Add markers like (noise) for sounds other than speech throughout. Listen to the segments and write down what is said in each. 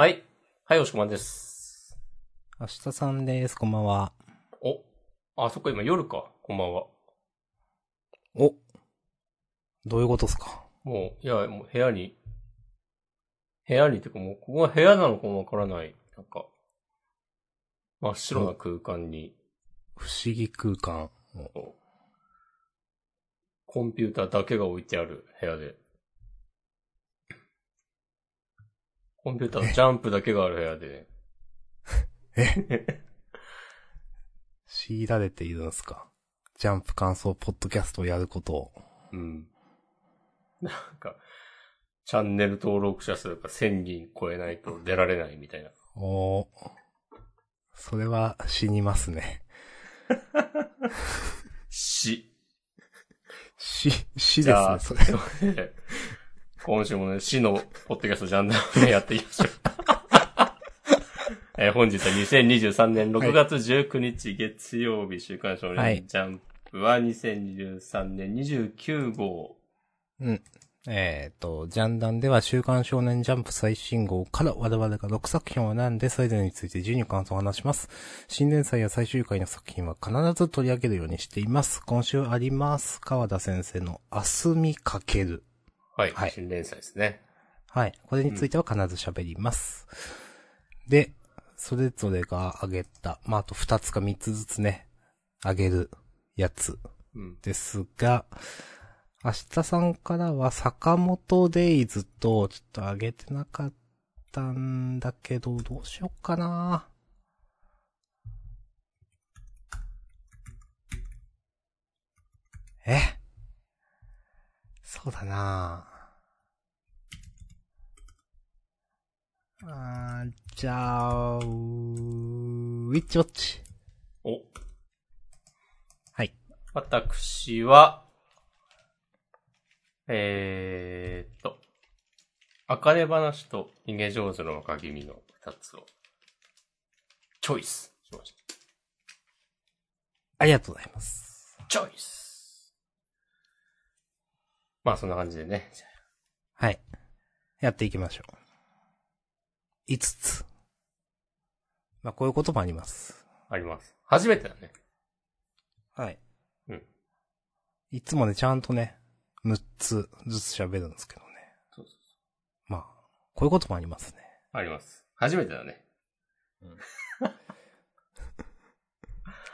はい。はい、おしこまんです。明日さんです。こんばんは。お。あ、そっか、今夜か。こんばんは。お。どういうことですか？もう、いや、もう部屋に、部屋にってかもう、ここが部屋なのかもわからない。なんか、真っ白な空間に、不思議空間。コンピューターだけが置いてある部屋で。コンピューターのジャンプだけがある部屋で、え？(laughs) 強いられているんですか？ジャンプ感想ポッドキャストをやることを。うん。(laughs) なんか、チャンネル登録者数が1000人超えないと出られないみたいな。おーそれは死にますね。(laughs) し。死、死じゃあ、ですね、それ。今週もね、死のポッドキャストジャンダルね、やっていきましょう。(laughs) えー本日は2023年6月19日月曜日、週刊少はい年ジャンプは2023年29号。うん。えっ、と、ジャンダンでは週刊少年ジャンプ最新号から我々が6作品を選んで、それぞれについて12感想を話します。新連載や最終回の作品は必ず取り上げるようにしています。今週あります。川田先生の明日見かける。はい、はい新連載ですね。はい。これについては必ず喋ります。で、それぞれが挙げた、まあ、あと2つか3つずつね、挙げるやつうん。ですが、明日さんからは坂本デイズと、ちょっと挙げてなかったんだけど、どうしよっかなえ？そうだなあーじゃあ、ウィッチウォッチ。お、はい。私は、えーっと、あかね話と逃げ上手の若君の二つを、チョイスしましありがとうございます。た。チョイスまあそんな感じでね。はい。やっていきましょう。5つ。まあ、こういうこともあります。ああります。初めてだね。はい。うん。いつもね、ちゃんとね、6つずつ喋るんですけどね。そうそうまあ、こういうこともありますね。あります。初めてだね。(laughs)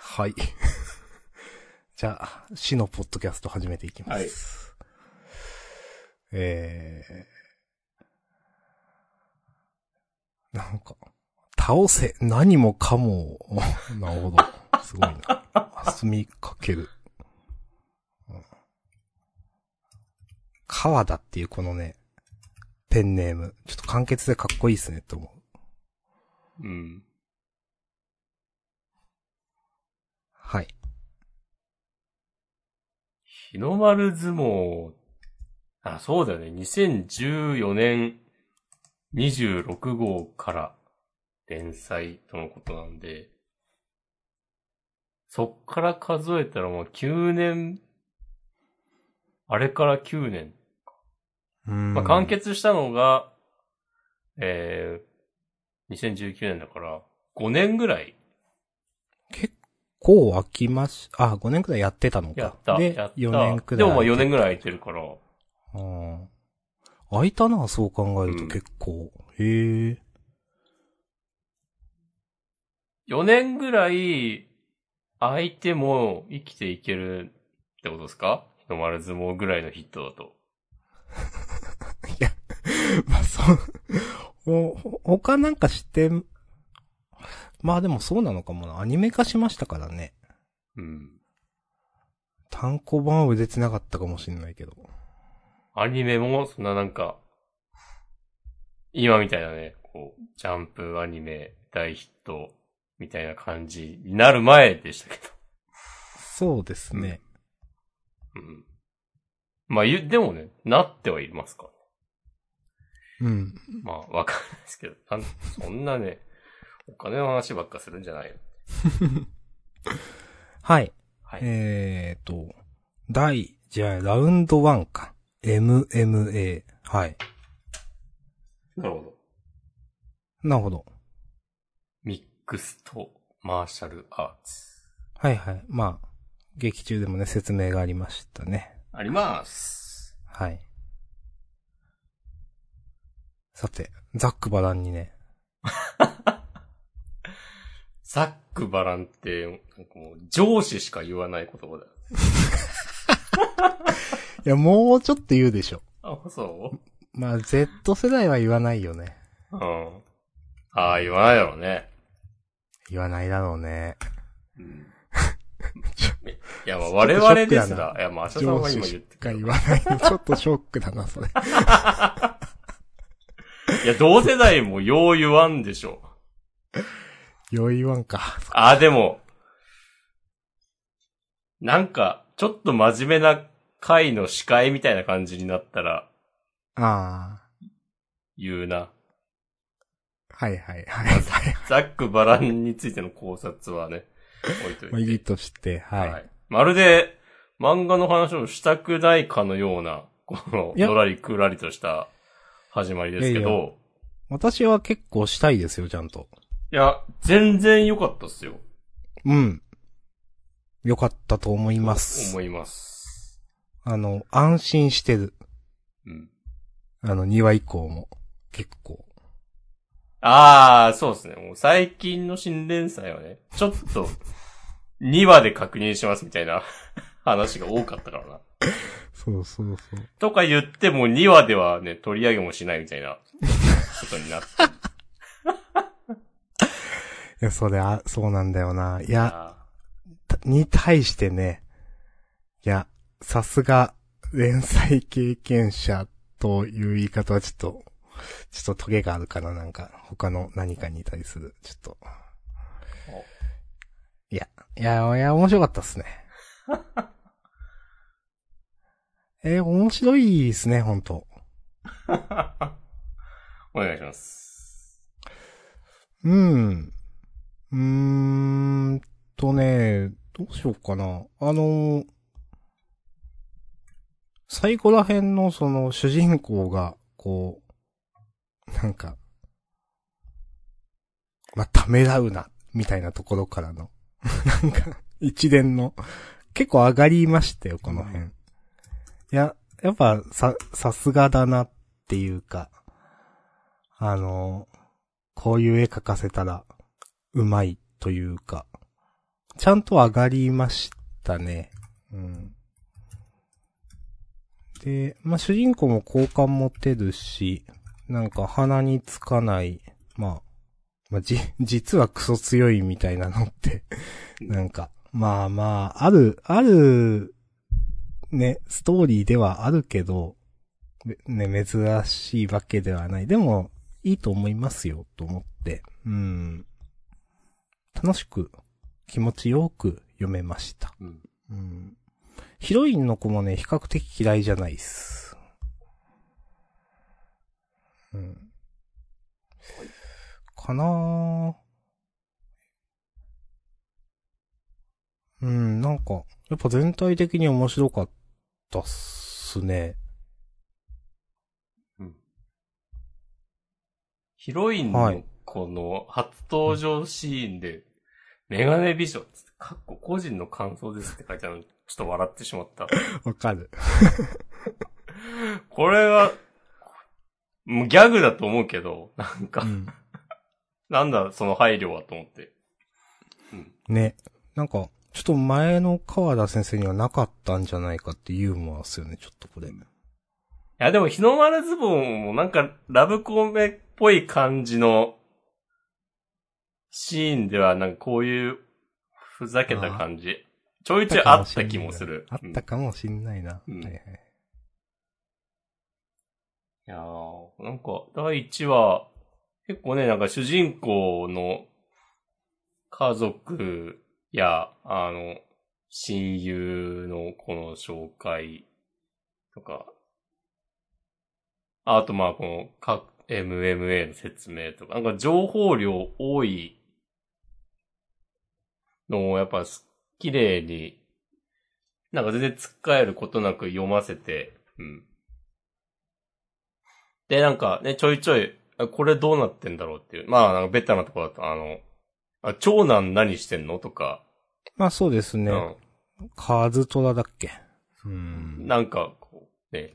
はい。(laughs) じゃあ、死のポッドキャスト始めていきます。えー。なんか、倒せ、何もかもを、(laughs) なるほど。すごいな。休みかける。うん川田っていうこのね、ペンネーム。ちょっと簡潔でかっこいいですね、と思う。うん。はい。日の丸相撲、あ、そうだよね。2014年26号から連載とのことなんで、そっから数えたらもう9年、あれから9年。うんまあ、完結したのが、えー、2019年だから、5年ぐらい結構飽きまし、あ、5年くらいやってたのか。やった。で、やった4年くらい。でもまあ4年ぐらい空いてるから、うん。空いたな、そう考えるとうん結構。へえ。4年ぐらい空いても生きていけるってことですか？日の丸相撲ぐらいのヒットだと。(laughs) まあ、そう、ほ、ほ他なんかして、まあでもそうなのかもな。アニメ化しましたからね。うん。単行本は売れてなかったかもしれないけど。アニメもそんななんか、今みたいなね、こう、ジャンプアニメ大ヒットみたいな感じになる前でしたけど。そうですね。うん。まあ、ゆでもね、なってはいますから。うん。まあ、わかんないですけど、なんそんなね、お金の話ばっかするんじゃないよ。(laughs) はい。はい。えーと、第、じゃあ、ラウンド1か。MMA。はい。なるほど。なるほど。ミックスとマーシャルアーツ。はいはい。まあ、劇中でもね、説明がありましたね。あります。はい。さて、ザックバランにね、(laughs) ザックバランって、なんかもう上司しか言わない言葉だよ。いや、もうちょっと言うでしょ。あ、そまあ、Z 世代は言わないよね。ううん。ああ、言わないだろうね。言わないだろうね。うん。いや、まあ我々ですら、いや、まあ、アシャさん上は今言ってくるか言わないの。ちょっとショックだな、それ。いや、同世代もよう言わんでしょ。よいわんか。あ、でも、なんか、ちょっと真面目な会の司会みたいな感じになったら、あ言うな。あ。はいはいはい。はい。ザック・バランについての考察はね、置いといて。まあ、いいとして、はい。はい。まるで、漫画の話をしたくないかのような、この、のらりくらりとした始まりですけど、いいやい私は結構したいですよ、ちゃんと。や、全然良かったっすよ。うん。よかったと思います。思います。あの、安心してる。うん。あの、2話以降も。結構。ああ、そうですね。もう最近の新連載はね、ちょっと、2話で確認しますみたいな話が多かったからな。そうそうそう。とか言っても2話ではね、取り上げもしないみたいなことになって。(laughs) いや、それ、あ、そうなんだよな。いや、に対してね、いや、さすが、連載経験者という言い方はちょっと、ちょっとトゲがあるかな、なんか、他の何かに対する、ちょっと。いや、いや、いや、面白かったっすね。(laughs) えー面白いですね、本当 (laughs) お願いします。うん。うーんとね、どうしようかな。あの、最後ら辺のその主人公が、こう、なんか、まあ、ためらうな、みたいなところからの、(laughs) なんか、一連の、結構上がりましたよ、この辺。いや、やっぱ、さ、さすがだなっていうか、あの、こういう絵描かせたら、うまいというか、ちゃんと上がりましたね。うん。で、まあ、主人公も好感持てるし、なんか鼻につかない、まあ、まあ、じ、(laughs) 実はクソ強いみたいなのって、なんか、まあまあ、ある、ある、ね、ストーリーではあるけど、べね、珍しいわけではない。でも、いいと思いますよ、と思って。うん。楽しく、気持ちよく読めました。うん。うん。ヒロインの子もね、比較的嫌いじゃないっす。うん。かなぁ。うん、なんか、やっぱ全体的に面白かったっすね。うん。ヒロインのこの初登場シーンで、メガネ美女っつって、かっこ個人の感想ですって書いてある、ちょっと笑ってしまった。(laughs) わかる。これは、もうギャグだと思うけど、なんか、うん。なんだその配慮はと思って。ね。なんか、ちょっと前の川田先生にはなかったんじゃないかってユーモアっすよね、ちょっとこれ。いや、でも日の丸ズボンもなんかラブコメっぽい感じのシーンではなんかこういうふざけた感じ。ちょいちょいあった気もする。あったかもしんないな。うんはいはいいやー、なんか、第1話、結構ね、なんか主人公の家族や、あの、親友のこの紹介とか、あとまあこの各 MMA の説明とか、なんか情報量多いのをやっぱす綺麗に、なんか全然つっかえることなく読ませて、うん。で、なんかね、ちょいちょい、あこれどうなってんだろうっていう。まあ、なんかベタなところだと、あの、あ長男何してんの？とか、まあそうですね。うん。カズトラだっけ？うん。なんか、こう、ね、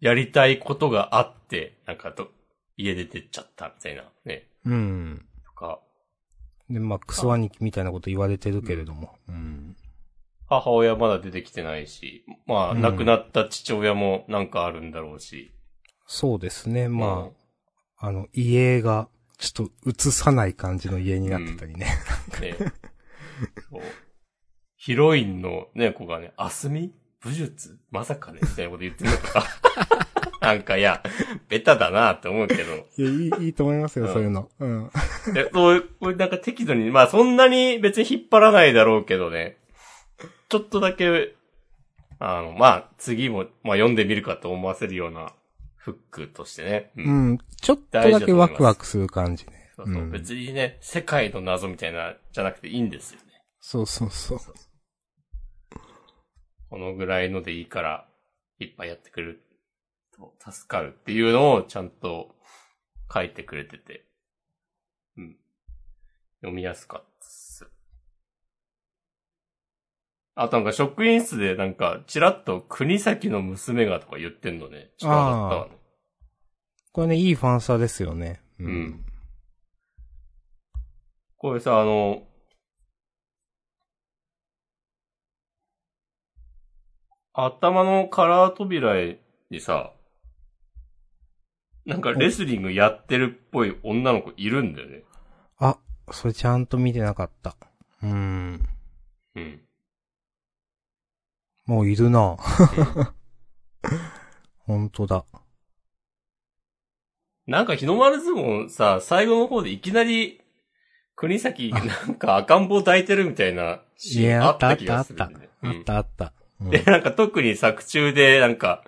やりたいことがあって、なんかと、家出てっちゃったみたいな、ね、うん。で、まあ、クソ兄貴みたいなこと言われてるけれども。うん。母親まだ出てきてないし、まあ、うん亡くなった父親もなんかあるんだろうし。そうですね。まあ、あの、家が、ちょっと映さない感じの家になってたりね。あ、ね。そうヒロインのね、子がね、あすみ武術？まさかね？みたいなこと言ってるのとか。(laughs) なんか、いや、ベタだなって思うけど。いや、いい、いいと思いますよ、うんそういうの。うん。(laughs) でそうこれなんか適度に、まあそんなに別に引っ張らないだろうけどね。ちょっとだけ、あの、まあ次も、まあ読んでみるかと思わせるようなフックとしてね。ううん。ちょっとだけワクワクする感じね。そうそううん別にね、世界の謎みたいな、じゃなくていいんですよね。そうそうそう。このぐらいのでいいから、いっぱいやってくれると助かるっていうのをちゃんと書いてくれてて。うん。読みやすかったっす。あとなんか職員室でなんか、ちらっと国崎の娘がとか言ってんのね。ちょったわね。これね、いいファンサですよね。ううん。これさ、あの、頭のカラー扉にさ、なんかレスリングやってるっぽい女の子いるんだよね。あ、それちゃんと見てなかった。うん。うん。もういるな (laughs) 本当だ。なんか日の丸相撲さ、最後の方でいきなり、国崎なんか赤ん坊抱いてるみたいなシいや、ーンあっあったあった気たあった。がするんで。あったあった。うんで、なんか特に作中でなんか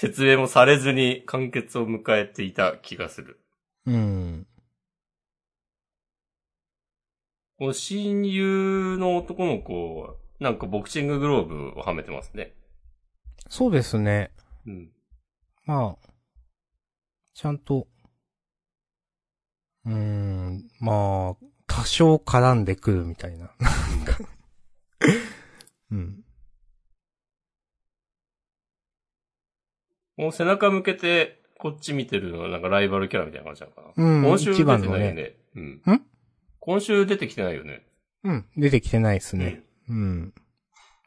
説明もされずに完結を迎えていた気がする。うん。この親友の男の子は、なんかボクシンググローブをはめてますね。そうですね。うん。まあ、ちゃんと、うーん、まあ、多少絡んでくるみたいな。うん。もう背中向けて、こっち見てるのはなんかライバルキャラみたいな感じなのかな。うん今週出てないよね。ねうん。ん？今週出てきてないよね。うん。出てきてないですね。うん。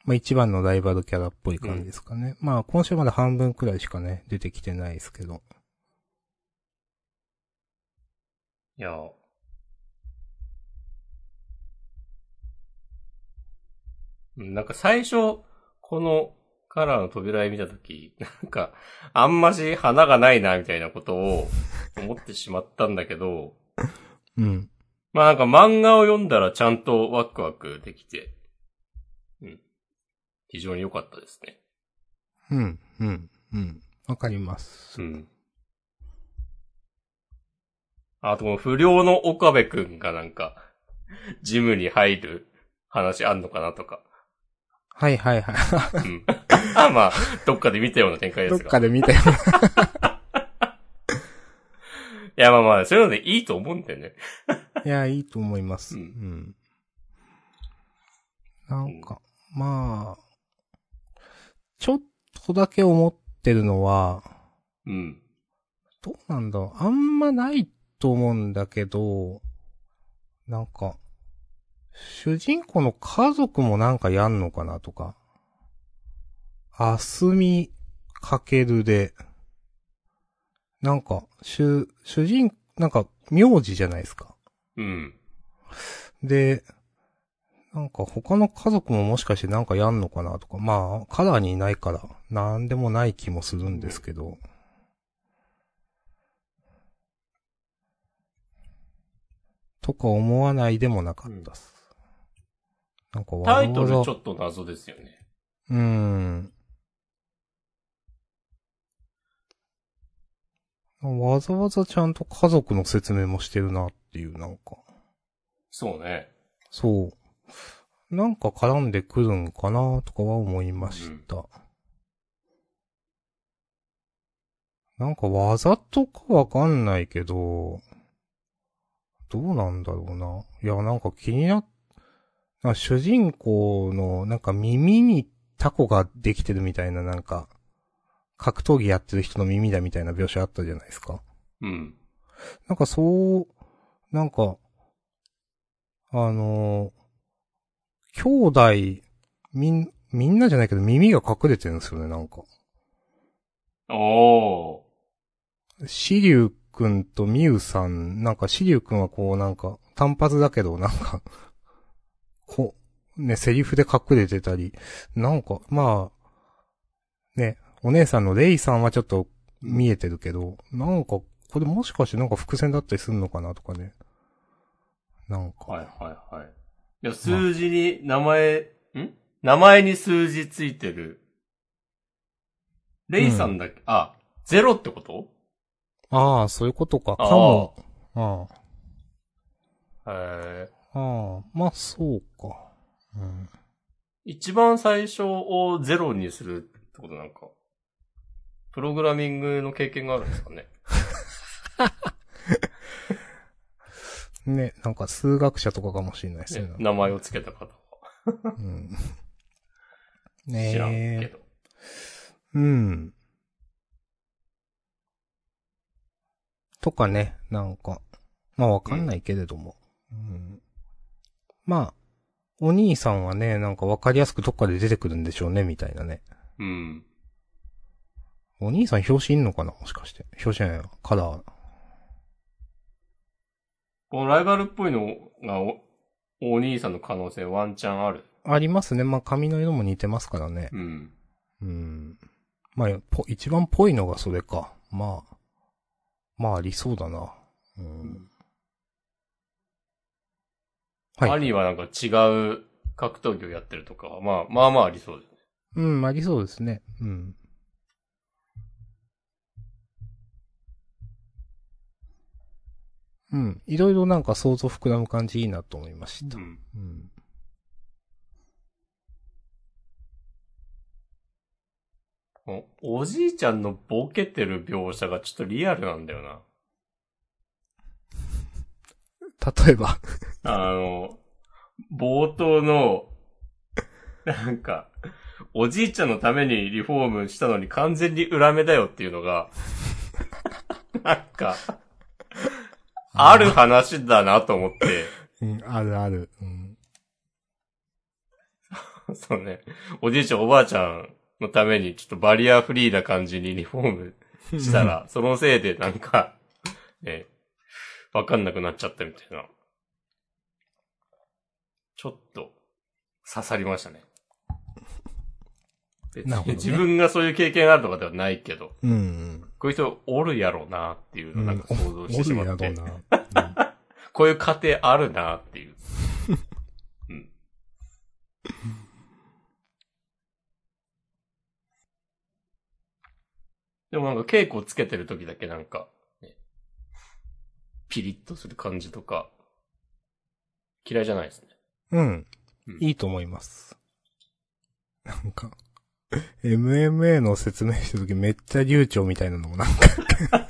まあ一番のライバルキャラっぽい感じですかね。まあ今週まだ半分くらいしかね、出てきてないですけど。いや。うんなんか最初、このカラーの扉絵見たとき、なんか、あんまし花がないな、みたいなことを思ってしまったんだけど、うん。まあなんか漫画を読んだらちゃんとワクワクできて、うん。非常に良かったですね。うん。うん。うん。わかります。うん。あと不良の岡部くんがなんか、ジムに入る話あんのかなとか。はいはいはい。うん。あ (laughs) まあ、どっかで見たような展開でどっすが。かで見たよ。(laughs) いやまあまあ、そういうのでいいと思うんだよね。(laughs) いや、いいと思います。ううんん。なんか、まあ、ちょっとだけ思ってるのは、うん。どうなんだろうあんまないと思うんだけど、なんか、主人公の家族もなんかやんのかなとか。あすみかけるで、なんか、主、主人、なんか、名字じゃないですか。うん。で、なんか他の家族ももしかしてなんかやんのかなとか、まあ、カラーにいないから、なんでもない気もするんですけど。とか思わないでもなかったっす。なんかわざわざタイトルちょっと謎ですよね。うーん。わざわざちゃんと家族の説明もしてるなっていう、なんか。そうね。そう。なんか絡んでくるんかなとかは思いました。なんか技とかわかんないけど、どうなんだろうな。いや、なんか気になっ、主人公のなんか耳にタコができてるみたいななんか、格闘技やってる人の耳だみたいな描写あったじゃないですか。うん。なんかそう、なんか、あの兄弟、みん、みんなじゃないけど耳が隠れてるんですよね、なんか。おー。シリュウくんとミウさん、なんかシリュウくんはこうなんか単発だけどなんか、こう、ね、セリフで隠れてたり、なんか、まあ、ね、お姉さんのレイさんはちょっと見えてるけど、なんか、これもしかしてなんか伏線だったりするのかなとかね。なんか、はいはいはい。いや、数字に名前、ん？名前に数字ついてる。レイさんだっけ、あ、ゼロってこと？ああ、そういうことか、かも。あへーあ、ああ、まあそうか。うん。一番最初をゼロにするってことなんか、プログラミングの経験があるんですかね？ね、なんか数学者とかかもしれないですね。ね名前をつけた方は。うん。知らんけねえ。ど。うん。とかね、なんか、まあわかんないけれども。うん。まあ、お兄さんはね、なんかわかりやすくどっかで出てくるんでしょうね、みたいなね。うん。お兄さん表紙いんのかなもしかして。表紙じゃないなカラー。このライバルっぽいのがお、お兄さんの可能性ワンチャンある。ありますね。まあ髪の色も似てますからね。うん。うん。まあ、ぽ一番ぽいのがそれか。まあ。まあありそうだな。うん。はい。兄はなんか違う格闘技をやってるとかは、まあ、まあまあありそうですね。うん、ありそうですね。うん。うん。いろいろなんか想像膨らむ感じいいなと思いました。ん。うん。おおじいちゃんのボケてる描写がちょっとリアルなんだよな。例えば。あの、冒頭の、なんか、おじいちゃんのためにリフォームしたのに完全に裏目だよっていうのが、なんか、ある話だなと思って、うん、あるある。うん。そうね、おじいちゃんおばあちゃんのためにちょっとバリアフリーな感じにリフォームしたら、(laughs) そのせいでなんか、ね、わかんなくなっちゃったみたいな。ちょっと、刺さりましたね。別に自分がそういう経験があるとかではないけど、うん、うん。こういう人おるやろうなっていうのをなんか想像してしまって、おるやろうな。(laughs) こういう家庭あるなっていう。うん。でもなんか稽古つけてる時だけなんか、ね、ピリッとする感じとか、嫌いじゃないですね。うん。うんいいと思います。なんか、MMA の説明した時めっちゃ流暢みたいなのもなんか、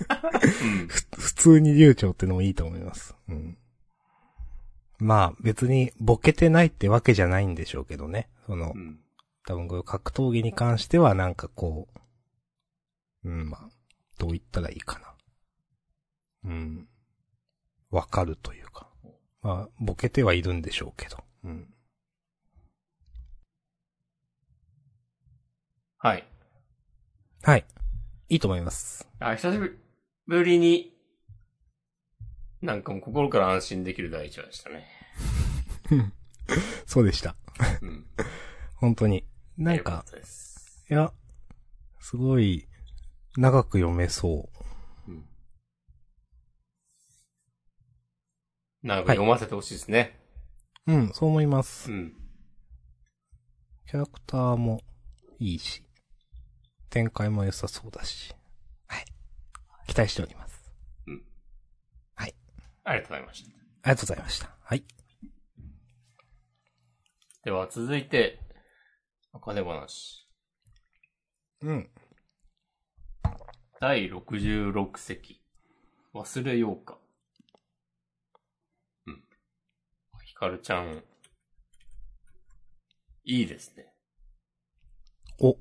普通に流暢ってのもいいと思います。うん。まあ別にボケてないってわけじゃないんでしょうけどね。そのう、ん。多分こういう格闘技に関してはなんかこう、うん、まあ、どう言ったらいいかな。うん。わかるというか。まあ、ボケてはいるんでしょうけど。うん。はい。はい。いいと思います。あ、久しぶりに、なんかもう心から安心できる第一話でしたね。(laughs) そうでした。うん。本当に。なんよかっか。いや、すごい、長く読めそうなんか読ませてほしいですね。う。うん、そう思います。うん。キャラクターもいいし、展開も良さそうだし。はい。期待しております。ありがとうございました。ありがとうございました。はい。では続いて、お金話。うん。第66席。忘れようか。うん。ヒカルちゃん、いいですね。お、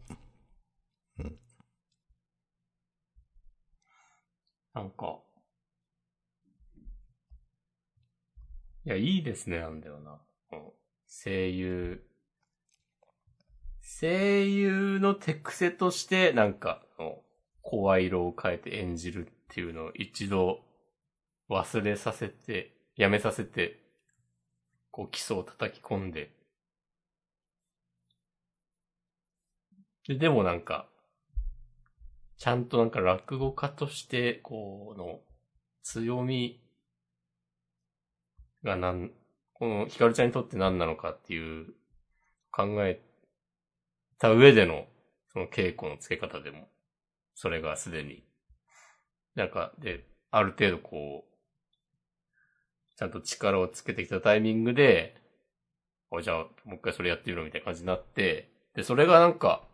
なんか、いや、いいですね、なんだよな。うん。声優、声優の手癖として、なんか、うん。声色を変えて演じるっていうのを一度忘れさせて、やめさせて、こう基礎を叩き込んで、で、でもなんか、ちゃんとなんか落語家として、この、強みがなん、このヒカルちゃんにとって何なのかっていう考えた上での、その稽古の付け方でも、それがすでに、なんか、で、ある程度こう、ちゃんと力をつけてきたタイミングで、あじゃあ、もう一回それやってみろみたいな感じになって、で、それがなんか、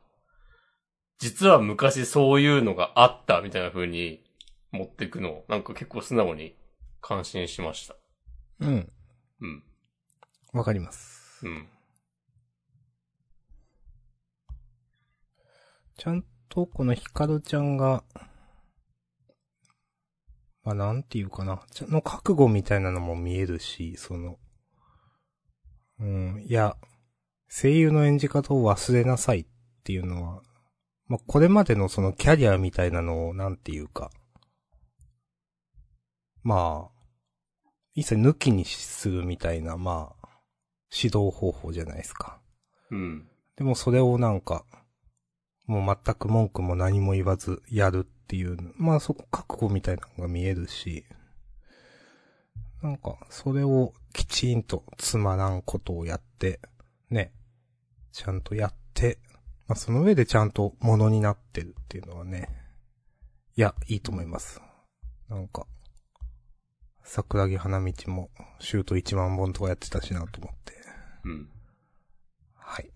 実は昔そういうのがあったみたいな風に持っていくのを、なんか結構素直に感心しました。うん。うん。わかります。うん。ちゃんとこのヒカルちゃんが、まあなんていうかな、の覚悟みたいなのも見えるし、その、うん、いや、声優の演じ方を忘れなさいっていうのは、まあこれまでのそのキャリアみたいなのをなんていうか、まあ、一切抜きにするみたいな、まあ、指導方法じゃないですか。うん。でもそれをなんか、もう全く文句も何も言わずやるっていう、まあそこ覚悟みたいなのが見えるし、なんか、それをきちんとつまらんことをやって、ね、ちゃんとやって、まあその上でちゃんとものになってるっていうのはね、いや、いいと思います。なんか、桜木花道も、シュート1万本とかやってたしなと思って、うん。はい。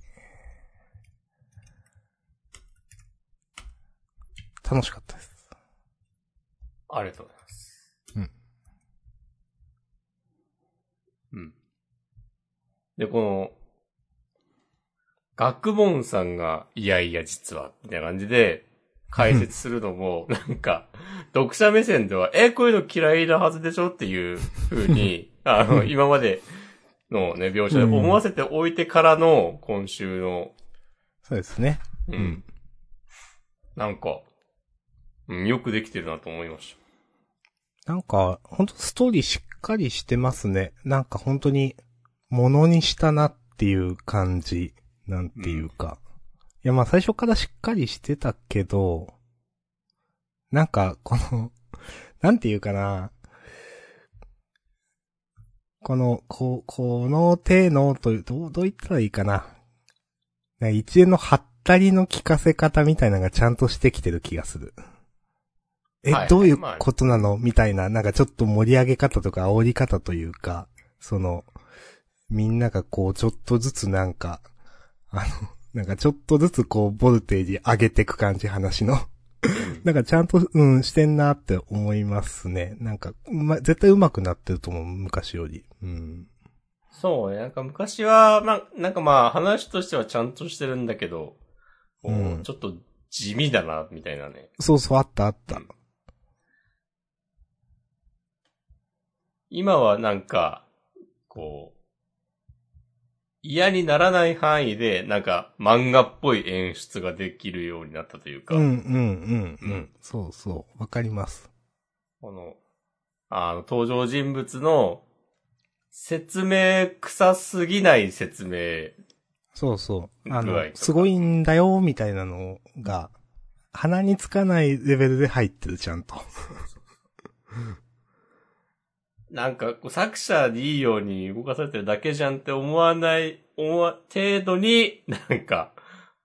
楽しかったです。ありがとうございます。うん。うん。で、この、学問さんが、いやいや実は、みたいな感じで、解説するのも、(laughs) なんか、読者目線では、え、こういうの嫌いなはずでしょっていう風に、(laughs) あの、今までのね、描写で思わせておいてからの、今週の、そうですね。うん。うんなんか、うん、よくできてるなと思いましなんか、ほんとストーリーしっかりしてますね。なんか本当に、ものにしたなっていう感じ、なんていうか。いやまあ最初からしっかりしてたけど、なんか、この、(laughs) なんていうかな。この、こ、この手の、という、どう、どう言ったらいいかな。一連のハったりの聞かせ方みたいなのがちゃんとしてきてる気がする。え、はいどういうまあことなの？みたいな、なんかちょっと盛り上げ方とか煽り方というか、その、みんながこう、ちょっとずつなんか、あの、なんかちょっとずつこう、ボルテージ上げていく感じ、話の。なんかちゃんと、うん、してんなって思いますね。なんか、うま、絶対上手くなってると思う、昔より。うん。そうね。なんか昔は、まあ、なんかまあ話としてはちゃんとしてるんだけど、うんちょっと地味だな、みたいなね。そうそう、あったあった。今はなんか、こう、嫌にならない範囲で、なんか漫画っぽい演出ができるようになったというか、うん、うん、うん、ううんん。そうそう、わかります。この、あの、登場人物の説明臭すぎない説明。そうそう。あのすごいんだよ、みたいなのが、鼻につかないレベルで入ってる、ちゃんと。なんか、こう作者にいいように動かされてるだけじゃんって思わない、思わ、程度に、なんか、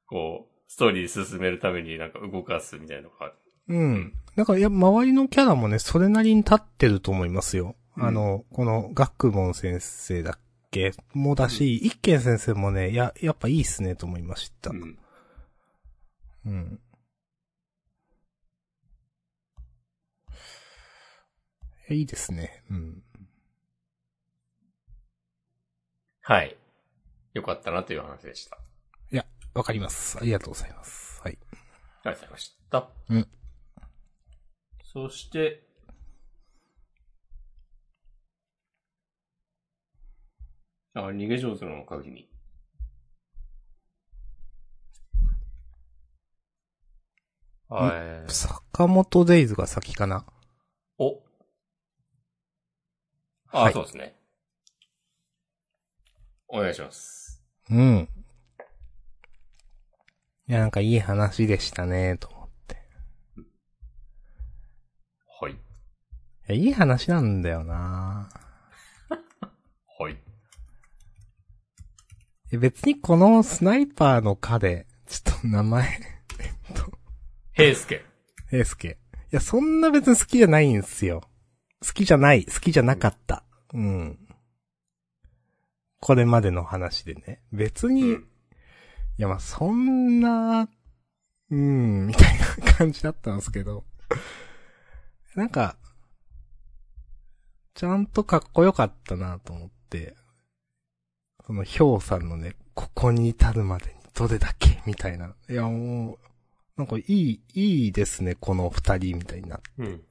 こう、ストーリー進めるためになんか動かすみたいなのが、うん。だから、いや、周りのキャラもね、それなりに立ってると思いますよ。うんあの、この、学問先生だっけ？もだし、一軒先生もね、や、やっぱいいっすね、と思いました。うん。うん。いいですね。うん。はい。よかったなという話でした。いや、わかります。ありがとうございます。はい。ありがとうございました。うん。そして、あ、逃げ上手の鍵に。はい。坂本デイズが先かな？お。あ、はいそうですね。お願いします。うん。いや、なんかいい話でしたね、と思って。はい。いや、いい話なんだよな (laughs) はい。え別にこのスナイパーの課で、ちょっと名前、平介。エースケ。いや、そんな別に好きじゃないんですよ。好きじゃない、好きじゃなかった。うん。これまでの話でね。別に、うんいや、まあ、そんな、うん、みたいな感じだったんですけど。なんか、ちゃんとかっこよかったなと思って、その、ヒョウさんのね、ここに至るまでにどれだけみたいな。いや、もう、なんかいい、いいですね、この二人みたいな。うん。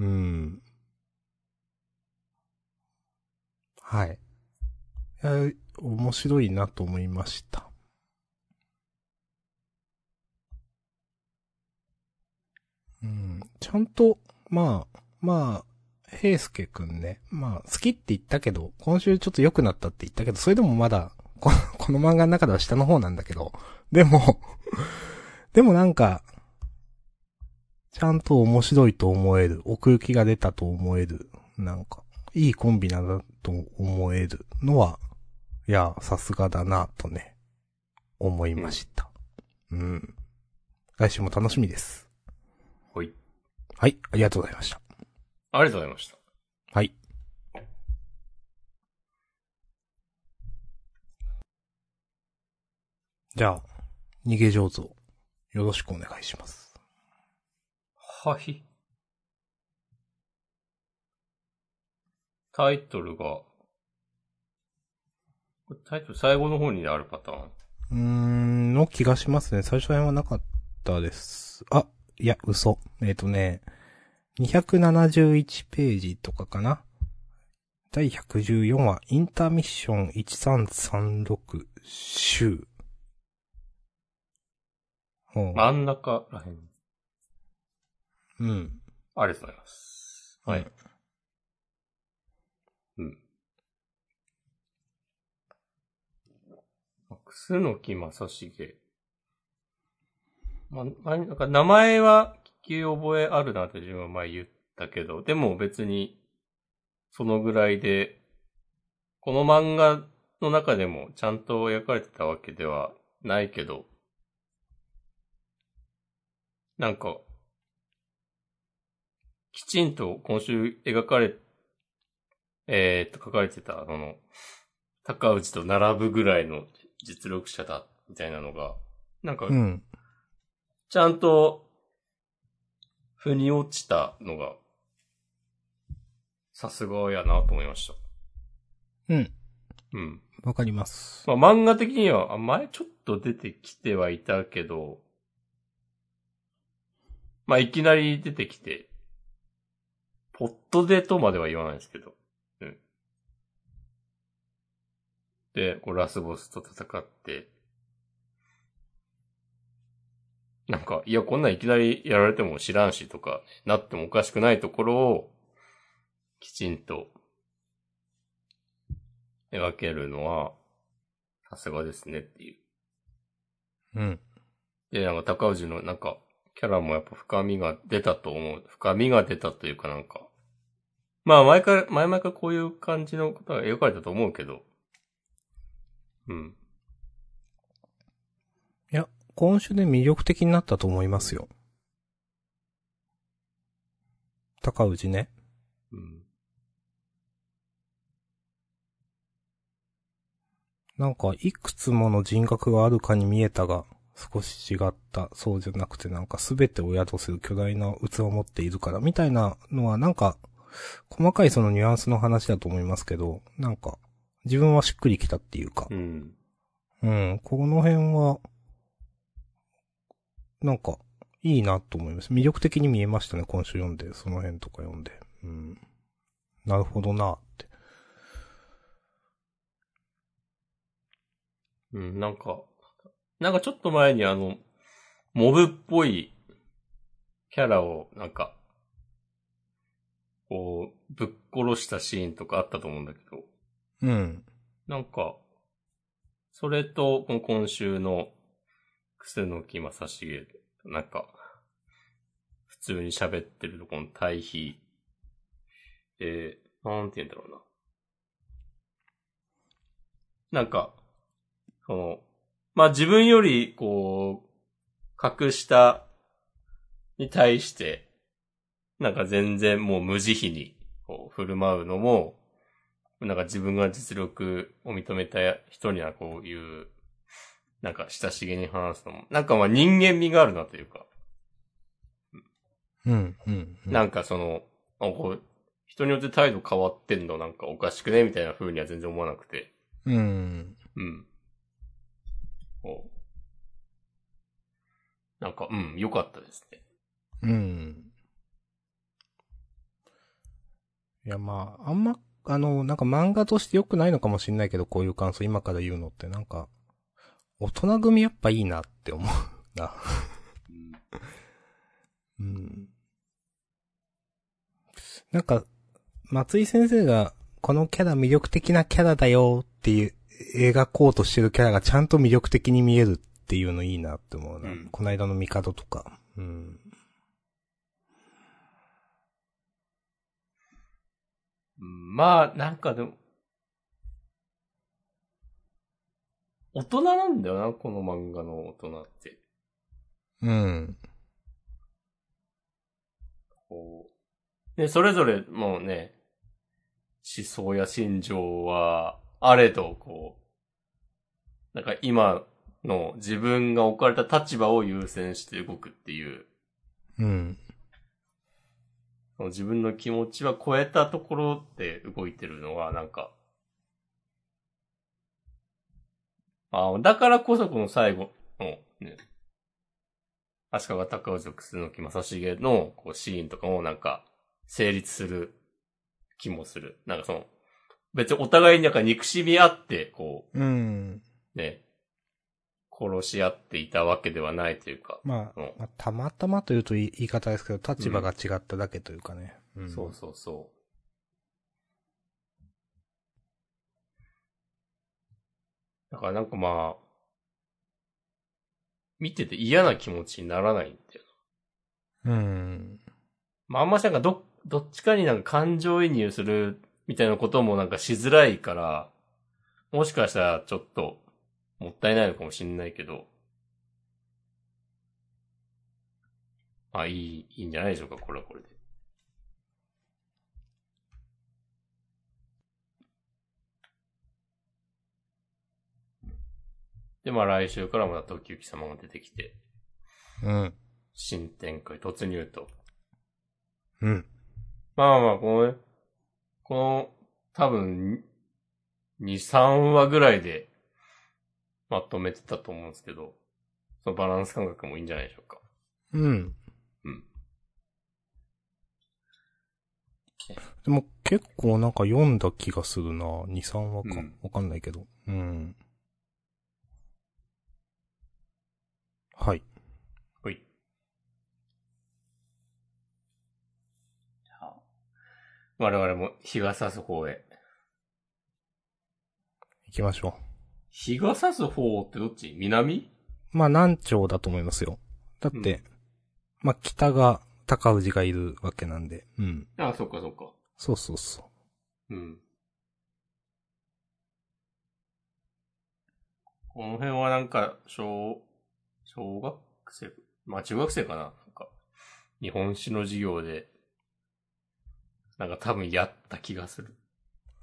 うん。はい。いや、面白いなと思いました。うん。ちゃんと、まあ、まあ、平介くんね。まあ、好きって言ったけど、今週ちょっと良くなったって言ったけど、それでもまだ、この、(laughs) この漫画の中では下の方なんだけど、でも、(laughs) でもなんか、ちゃんと面白いと思える、奥行きが出たと思える、なんか、いいコンビなんだと思えるのは、いや、さすがだなとね、思いました。うん。来週も楽しみです。はい。はい、ありがとうございました。ありがとうございました。はい。じゃあ、逃げ上手をよろしくお願いします。はい。タイトルが、タイトル最後の方にあるパターン。うーん、の気がしますね。最初はなかったです。あ、いや、嘘。えっ、とね、271ページとかかな。第114話、インターミッション1336週。真ん中らへん。うん。ありがとうございます。はい。うん。楠木正成。まあ、まあなんか名前は聞き覚えあるなって自分は前言ったけど、でも別に、そのぐらいで、この漫画の中でもちゃんと描かれてたわけではないけど、なんか、きちんと今週描かれ、えー、っと、書かれてた、その、高内と並ぶぐらいの実力者だ、みたいなのが、なんかう、ん。ちゃんと、腑に落ちたのが、さすがやなと思いました。うん。うん。わかります。まあ、漫画的には、あ前ちょっと出てきてはいたけど、まあ、いきなり出てきて、ポットでとまでは言わないですけど、うん。で、こうラスボスと戦って、なんか、いや、こんなんいきなりやられても知らんしとか、なってもおかしくないところを、きちんと、描けるのは、さすがですねっていう。うん。で、なんか高氏のなんか、キャラもやっぱ深みが出たと思う。深みが出たというかなんか。まあ前から、前々からこういう感じのことが描かれたと思うけど。うん。いや、今週で魅力的になったと思いますよ。高氏ね。うん。なんか、いくつもの人格があるかに見えたが、少し違った、そうじゃなくてなんか全てを宿する巨大な器を持っているから、みたいなのはなんか、細かいそのニュアンスの話だと思いますけど、なんか、自分はしっくりきたっていうかう、ん。うん、この辺は、なんか、いいなと思います。魅力的に見えましたね、今週読んで、その辺とか読んで。うん。なるほどなって。うん、なんか、なんかちょっと前にあの、モブっぽいキャラを、なんか、こう、ぶっ殺したシーンとかあったと思うんだけど、うん。なんか、それと、この今週の、楠木正成、なんか、普通に喋ってるとこの対比、で、なんて言うんだろうな。なんか、その、まあ自分より、こう、格下に対して、なんか全然もう無慈悲に、こう、振る舞うのも、なんか自分が実力を認めた人にはこういう、なんか親しげに話すのも、なんかまあ人間味があるなというか、うん、うん。うんなんかその、あこう人によって態度変わってんのなんかおかしくね？みたいな風には全然思わなくて、うん。うん。こうなんか、うん、良かったですね。うん。いや、まあ、あんま、あの、なんか漫画として良くないのかもしんないけど、こういう感想今から言うのって、なんか、大人組やっぱいいなって思うな。うんうん。なんか、松井先生が、このキャラ魅力的なキャラだよっていう、描こうとしてるキャラがちゃんと魅力的に見えるっていうのいいなって思うな。うんこの間のミカドとか。うん。うんまあ、なんかでも、大人なんだよな、この漫画の大人って。うん。こう。で、それぞれもうね、思想や心情は、あれど、こう、なんか今の自分が置かれた立場を優先して動くっていう、うん。その自分の気持ちは超えたところで動いてるのは、なんか、あだからこそこの最後のね、足利尊氏と楠木正成のこうシーンとかもなんか成立する気もする。なんかその、別にお互いになんか憎しみ合って、こうん。う、ね、殺し合っていたわけではないというか、まあ、うんまあ、たまたまというと言い方ですけど、立場が違っただけというかね。うん。そうそうそう。だからなんかまあ、見てて嫌な気持ちにならないんだよ。うん。まああんましなんかど、どっちかになんか感情移入するみたいなこともなんかしづらいから、もしかしたらちょっともったいないのかもしんないけど、あ、いい、いいんじゃないでしょうか、これはこれで。で、まあ来週からまた時行様が出てきて、うん。新展開突入と。うん。まあまあ、このね、この、多分、2、3話ぐらいで、まとめてたと思うんですけど、そのバランス感覚もいいんじゃないでしょうか。うん。うん。でも結構なんか読んだ気がするな。2、3話か。うんわかんないけど。うん。はい。ほい。じゃあ我々も日が差す方へ。行きましょ日が差す方ってどっち？南？う。まあ、南朝だと思いますよ。だって、うんまあ、北が高氏がいるわけなんで。うん。あそっかそっか。そうそうそう。うん。この辺はなんか、小、小学生、まあ中学生かななんか、日本史の授業で、なんか多分やった気がする。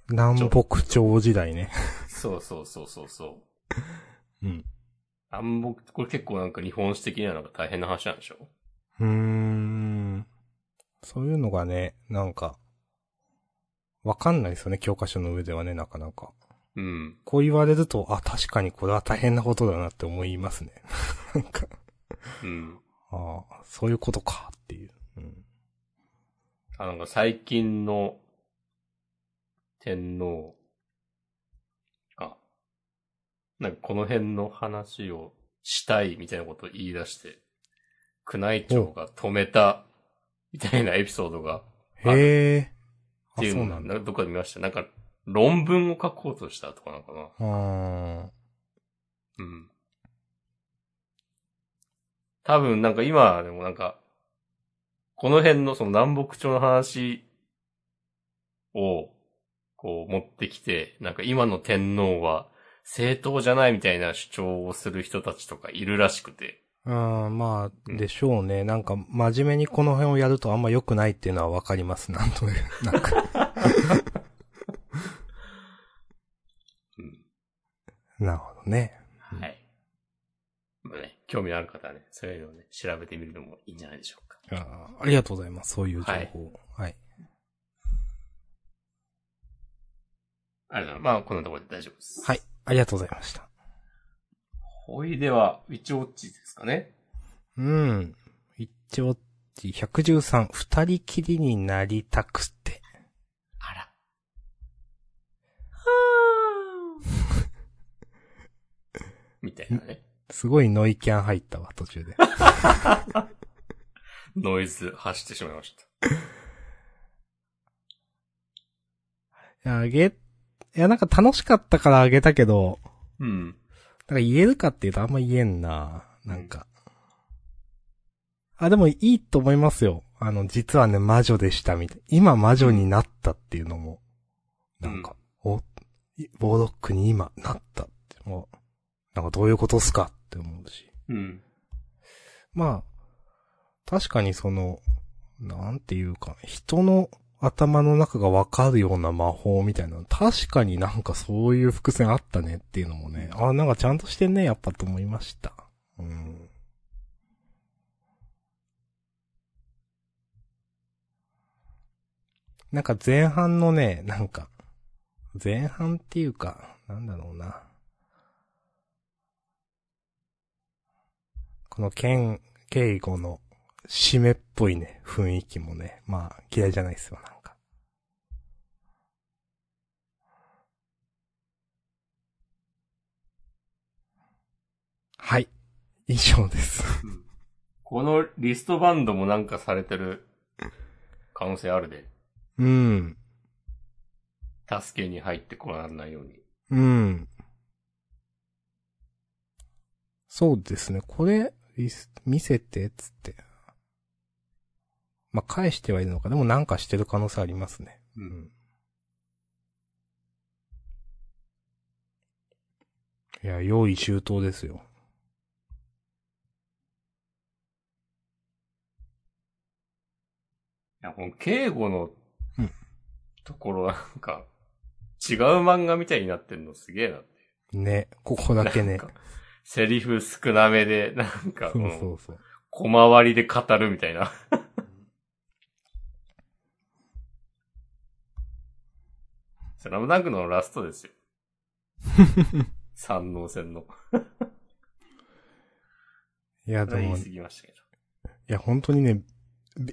南北朝時代ね。そうそうそうそうそう。うん。南北、これ結構なんか日本史的にはなんか大変な話なんでしょ？うーん。そういうのがね、なんか、わかんないですよね、教科書の上ではね、なかなか。うん。こう言われると、あ、確かにこれは大変なことだなって思いますね。(laughs) なんか、うん。ああ、そういうことかっていう。うん。あ、なんか最近の天皇が、なんかこの辺の話をしたいみたいなことを言い出して、宮内庁が止めたみたいなエピソードがへえ。あ、っていうのなんだ。などっかで見ました。なんか論文を書こうとしたとかなのかな。あーうん。多分なんか今でもなんか、この辺のその南北朝の話をこう持ってきて、なんか今の天皇は正当じゃないみたいな主張をする人たちとかいるらしくて。うん、まあ、うんでしょうね。なんか、真面目にこの辺をやるとあんま良くないっていうのはわかります。なんとなく。なんか、うん。なるほどね。うんはい。まあね、興味のある方はね、そういうのをね、調べてみるのもいいんじゃないでしょうか。あーありがとうございます。そういう情報を。はい。ありがとうございます。まあ、こんなところで大丈夫です。はい。ありがとうございました。ほいでは、ウィチョウッチですかね。うん。一応、113、二人きりになりたくて。あら。みたいなね。すごいノイキャン入ったわ、途中で。ノイズ発してしまいました。いや、あげ、いや、なんか楽しかったからあげたけど、うん。なんか言えるかっていうとあんま言えんな。なんか。あ、でもいいと思いますよ。あの、実はね、魔女でしたみたい。今魔女になったっていうのも、なんか、お、いボードックに今なったって、もう、なんかどういうことっすかって思うし。うん。まあ、確かにその、なんていうか、人の頭の中がわかるような魔法みたいなの、確かになんかそういう伏線あったねっていうのもね、あ、なんかちゃんとしてんね、やっぱと思いました。うん。なんか前半のね、なんか、前半っていうか、なんだろうな。この剣、敬語の締めっぽいね、雰囲気もね、まあ嫌いじゃないですよ、なんか。はい。以上です。このリストバンドもなんかされてる可能性あるで。うん。助けに入ってこられないように。うん。そうですね。これ、リス見せて、つって。まあ、返してはいるのか。でもなんかしてる可能性ありますね。う。うんん。いや、用意周到ですよ。いや、この敬語のうんところなんか、違う漫画みたいになってんのすげえなって。ね。ここだけねセリフ少なめで、なんか、そうそうそう。小回りで語るみたいな。スラムダンクのラストですよ。(laughs) 三能戦の。いや、でも、い言い過ぎましたけど。や、本当にね、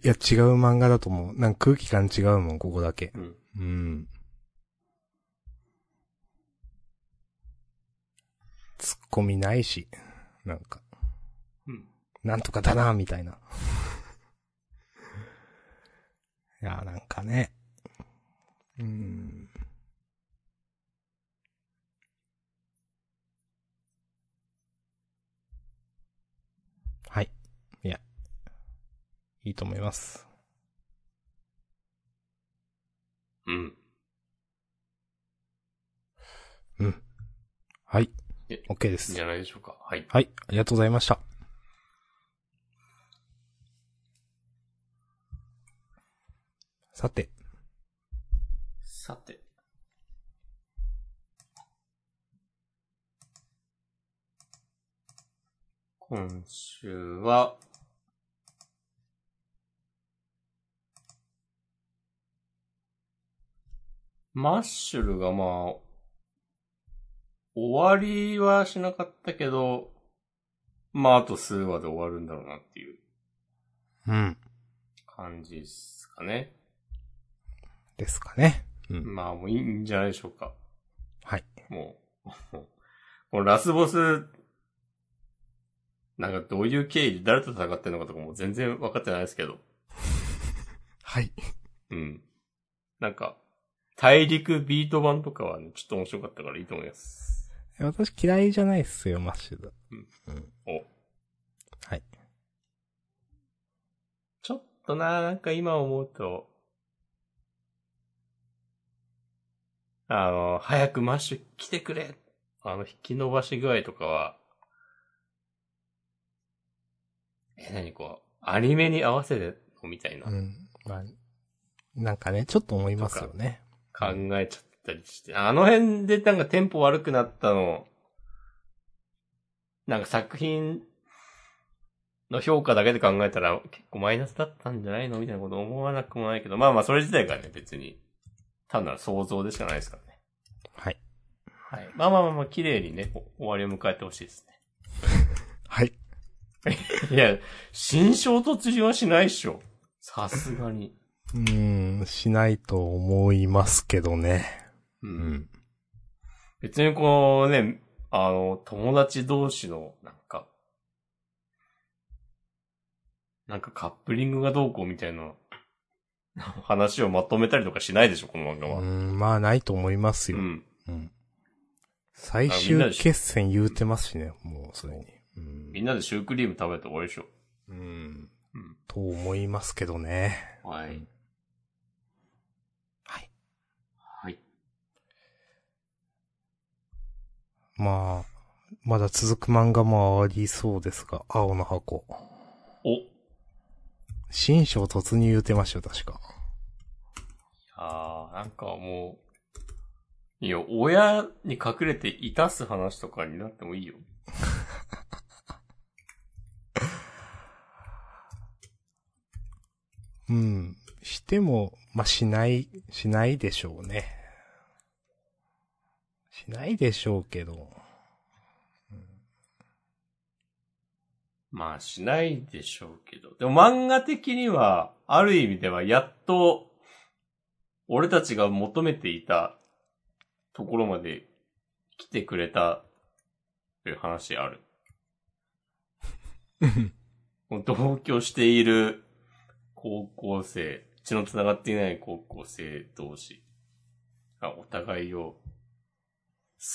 いや、違う漫画だと思う。なんか空気感違うもん、ここだけ。うん。うん。ツッコミないし、なんか、うん。なんとかだな、みたいな。いや、なんかね。うん。はい。いや、いいと思います。うん。うん。はいえ。OK でいいんすじ。ゃないでしょうか？はい。はい、ありがとうございました。さて、さて。今週は、マッシュルがまあ、終わりはしなかったけど、まああと数話で終わるんだろうなっていううん。感じですかね。ですかね。うん。まあもういいんじゃないでしょうか。はい。もう、(laughs) このラスボス、なんかどういう経緯で誰と戦ってるのかとかも全然分かってないですけど。(laughs) はい。うん。なんか、大陸ビート版とかはね、ちょっと面白かったからいいと思います。私嫌いじゃないっすよ、マッシュル。うん。うん。お。はい。ちょっとな、なんか今思うと、あの、早くマッシュ来てくれあの、引き伸ばし具合とかは、え、なにこう、アニメに合わせてのみたいなうん。まあ、なんかね、ちょっと思いますよね。考えちゃったりして、あの辺でなんかテンポ悪くなったの、なんか作品の評価だけで考えたら結構マイナスだったんじゃないの？みたいなこと思わなくもないけど、まあまあそれ自体がね、別に単なる想像でしかないですからね。はい。はい。まあまあまあまあ、綺麗にね、お終わりを迎えてほしいです (laughs) はい。ね。(laughs) いや、新章突入はしないっしょ。さすがに。うーん、しないと思いますけどね。う。うんん。別にこうね、あの、友達同士の、なんか、なんかカップリングがどうこうみたいな話をまとめたりとかしないでしょ、この漫画は。うん、まあないと思いますよ。うん。うん。最終決戦言うてますしね、もうすでに。うんみんなでシュークリーム食べて終わりでしょ。うん。うん。と思いますけどね。はい。はい。はい。まあ、まだ続く漫画もありそうですが、青の箱。お。い新章突入言うてましたよ、確か。やー、なんかもう、いいよ、親に隠れていたす話とかになってもいいよ。(laughs) うん。しても、まあ、しない、しないでしょうね。しないでしょうけど。まあしないでしょうけど。でも漫画的には、ある意味ではやっと、俺たちが求めていたところまで来てくれたという話ある。同居している高校生、血の繋がっていない高校生同士がお互いを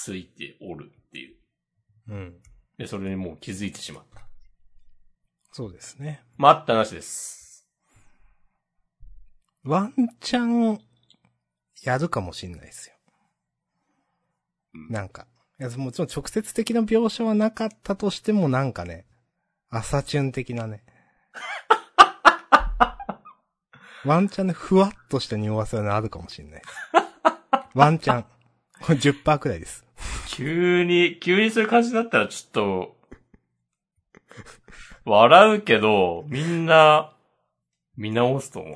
好いておるっていう。うん。で、それにもう気づいてしまった。そうですね。待った話です。ワンチャン、やるかもしんないですよ。うんなんか。いや、もちろん直接的な描写はなかったとしてもなんかね、朝チュン的なね。(laughs) ワンチャンでふわっとした匂わせはねあるかもしんない。ワンチャン。これ10%くらいです。急に、急にそういう感じだったらちょっと、笑うけど、みんな、見直すと思う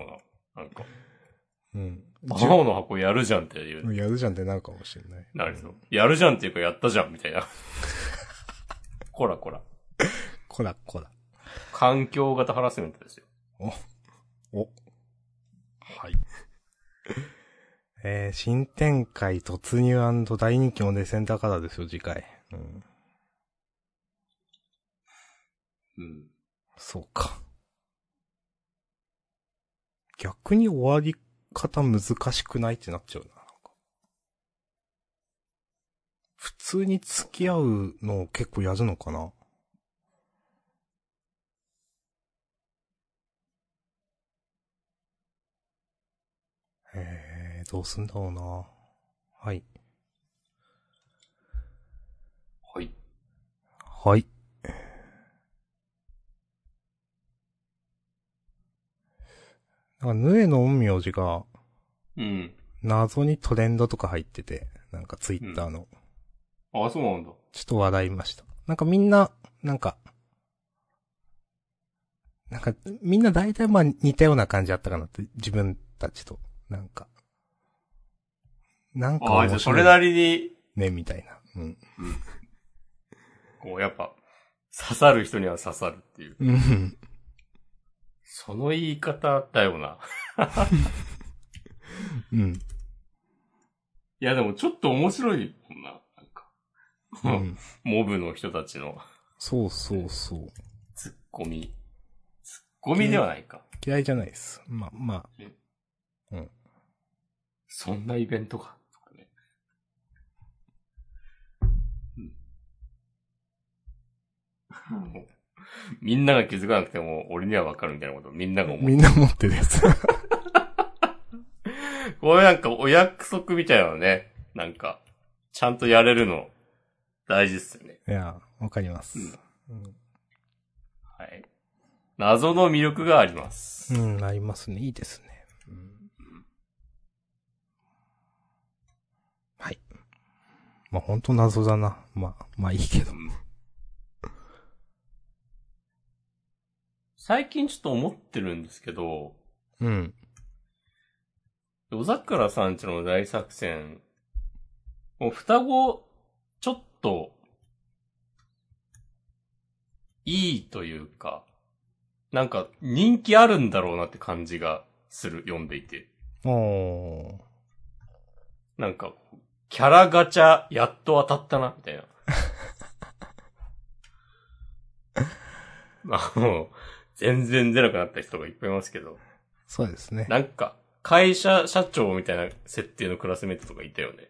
な。なんか、うん。青の箱やるじゃんって言う。やるじゃんってなるかもしれない。なるぞ。やるじゃんっていうかやったじゃんみたいな。こらこら。こらこら。環境型ハラスメントですよ。お。はい。えー、新展開突入大人気のデセンターカラーですよ、次回。うん。うん。そうか。逆に終わり方難しくないってなっちゃうな。なんか普通に付き合うのを結構やるのかな？えー、どうすんだろうな。はい。はい。はい。なんか、ヌエの陰陽師が、うん。謎にトレンドとか入ってて、なんかツイッターの。あ、そうなんだ。ちょっと笑いました。なんかみんな、なんか、なんか、みんな大体まあ似たような感じだったかなって、自分たちと。なんか。なんかそれなりに、ね、みたいな。うん。こう、やっぱ、刺さる人には刺さるっていう。うん。その言い方だよな。(laughs) うん。いや、でもちょっと面白いもんな。なんか、うん。モブの人たちのそうそうそう。ツッコミ。ツッコミではないか。嫌いじゃないです。まあ、まそんなイベントが。(laughs) みんなが気づかなくても、俺にはわかるみたいなことをみんながあ、思う。みんな持ってるやつ。(laughs) これなんかお約束みたいなのね。なんか、ちゃんとやれるの、大事っすよね。いや、わかります。はい。謎の魅力があります。うん、うん、ありますね。いいですね。うんはい。まあ、ほんと謎だな。まあ、まあいいけど。最近ちょっと思ってるんですけど、うん。夜桜さんちの大作戦、もう双子、ちょっと、いいというか、なんか人気あるんだろうなって感じがする、読んでいて。おー。なんか、キャラガチャ、やっと当たったな、みたいな。ま (laughs) あもう、全然出なくなった人がいっぱいいますけど、そうですね。なんか、会社社長みたいな設定のクラスメイトとかいたよね。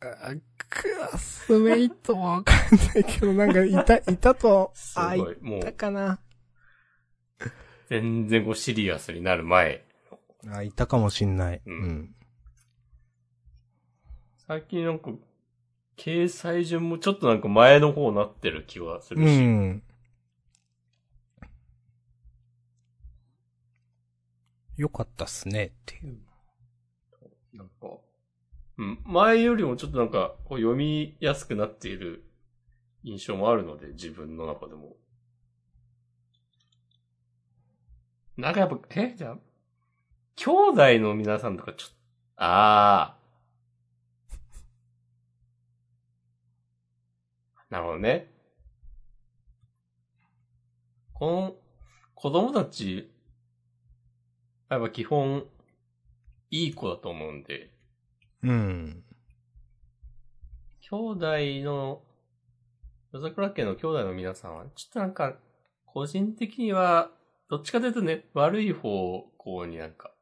あクラスメイトはわかんないけど、なんかいた、(laughs) いたと、すあ、いごい、もうた、かな。全然こうシリアスになる前。あ、いたかもしんない。ううんん。最近なんか、掲載順もちょっとなんか前の方になってる気はすうるし。ん。よかったっすね、っていう。なんか、うん、前よりもちょっとなんか、こう読みやすくなっている印象もあるので、自分の中でも。なんかやっぱ、え？じゃあ、兄弟の皆さんとかちょっと、ああ。なるほどね。この、子供たち、やっぱ基本、いい子だと思うんで、うん。兄弟の、夜桜家の兄弟の皆さんは、ちょっとなんか、個人的には、どっちかというとね、悪い方向になんか、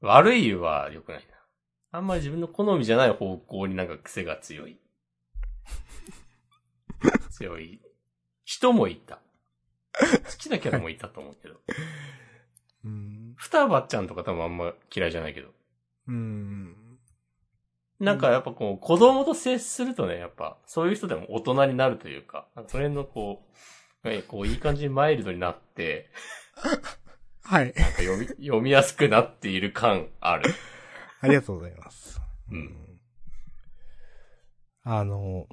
悪いは良くないな。あんまり自分の好みじゃない方向になんか癖が強い。強い。人もいた。好きなキャラもいたと思うけど。うん。双葉ちゃんとか多分あんま嫌いじゃないけど。うん。なんかやっぱこう、子供と接するとね、やっぱ、そういう人でも大人になるというか、なんかそれのこう、えこう、いい感じにマイルドになって、はい。なんか読み、読みやすくなっている感ある。ありがとうございます。うん。あの、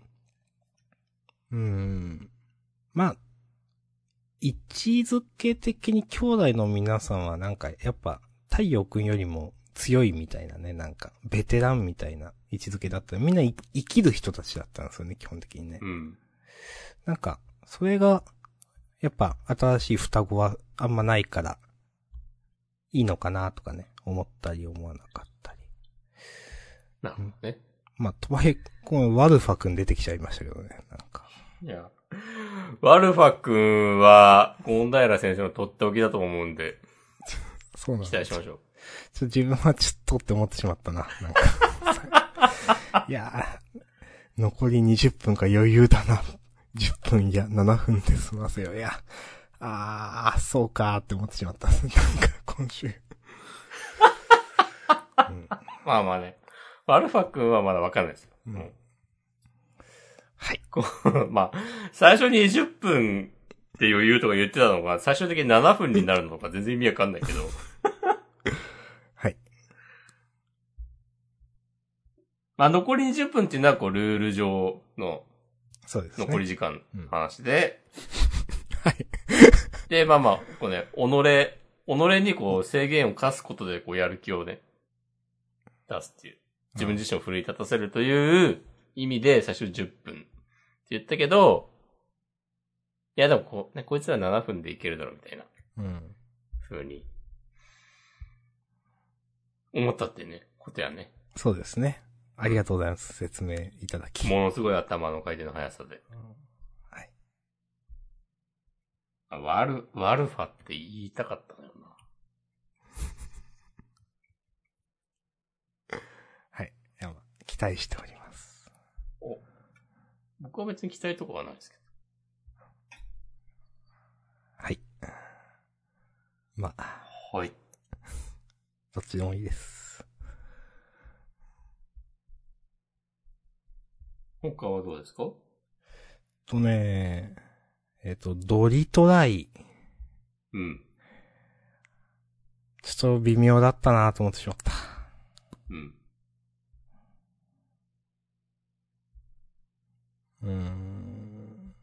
うん。まあ、位置づけ的に兄弟の皆さんはなんか、やっぱ、太陽くんよりも強いみたいなね、なんか、ベテランみたいな位置づけだった。みんない生きる人たちだったんですよね、基本的にね。うん。なんか、それが、やっぱ、新しい双子はあんまないから、いいのかなとかね、思ったり思わなかったり。なるほどね。まあ、とはいえ、このワルファくん出てきちゃいましたけどね、なんか。いや。(laughs) ワルファ君は、ゴンダイラ先生のとっておきだと思うんで、そうなん期待しましょう。ちょ自分はちょっとって思ってしまったな。なんかいやー残り20分か余裕だな。10分いや、7分で済ませよ。いや、あー、そうかーって思ってしまった。なんか、今週。(laughs) まあまあね。ワルファ君はまだわかんないですうんはい。こう (laughs) まあ、最初に20分って余裕とか言ってたのが、最終的に7分になるのとか全然意味わかんないけど、(laughs) はい。まあ残り20分っていうのはこうルール上のそうですね。残り時間うんの話で、(laughs) はい。で、まあまあ、こうね、己、己にこう制限を課すことでこうやる気をね、出すっていう。自分自身を奮い立たせるという意味で最初10分って言ったけど、いやでもこう、ね、こいつら7分でいけるだろうみたいなうん。風に思ったってね、ことやね。そうですね。ありがとうございます。説明いただき。ものすごい頭の回転の速さで。はい。あワル、ワルファって言いたかったのよな。(laughs) はい。期待しております。お。僕は別に期待とかはないですけはい。まあ、ど。はい。どっちでもいいです。他はどうですか？とね、えっ、と、ドリトライ。うん。ちょっと微妙だったなと思ってしまった。うん。うーん。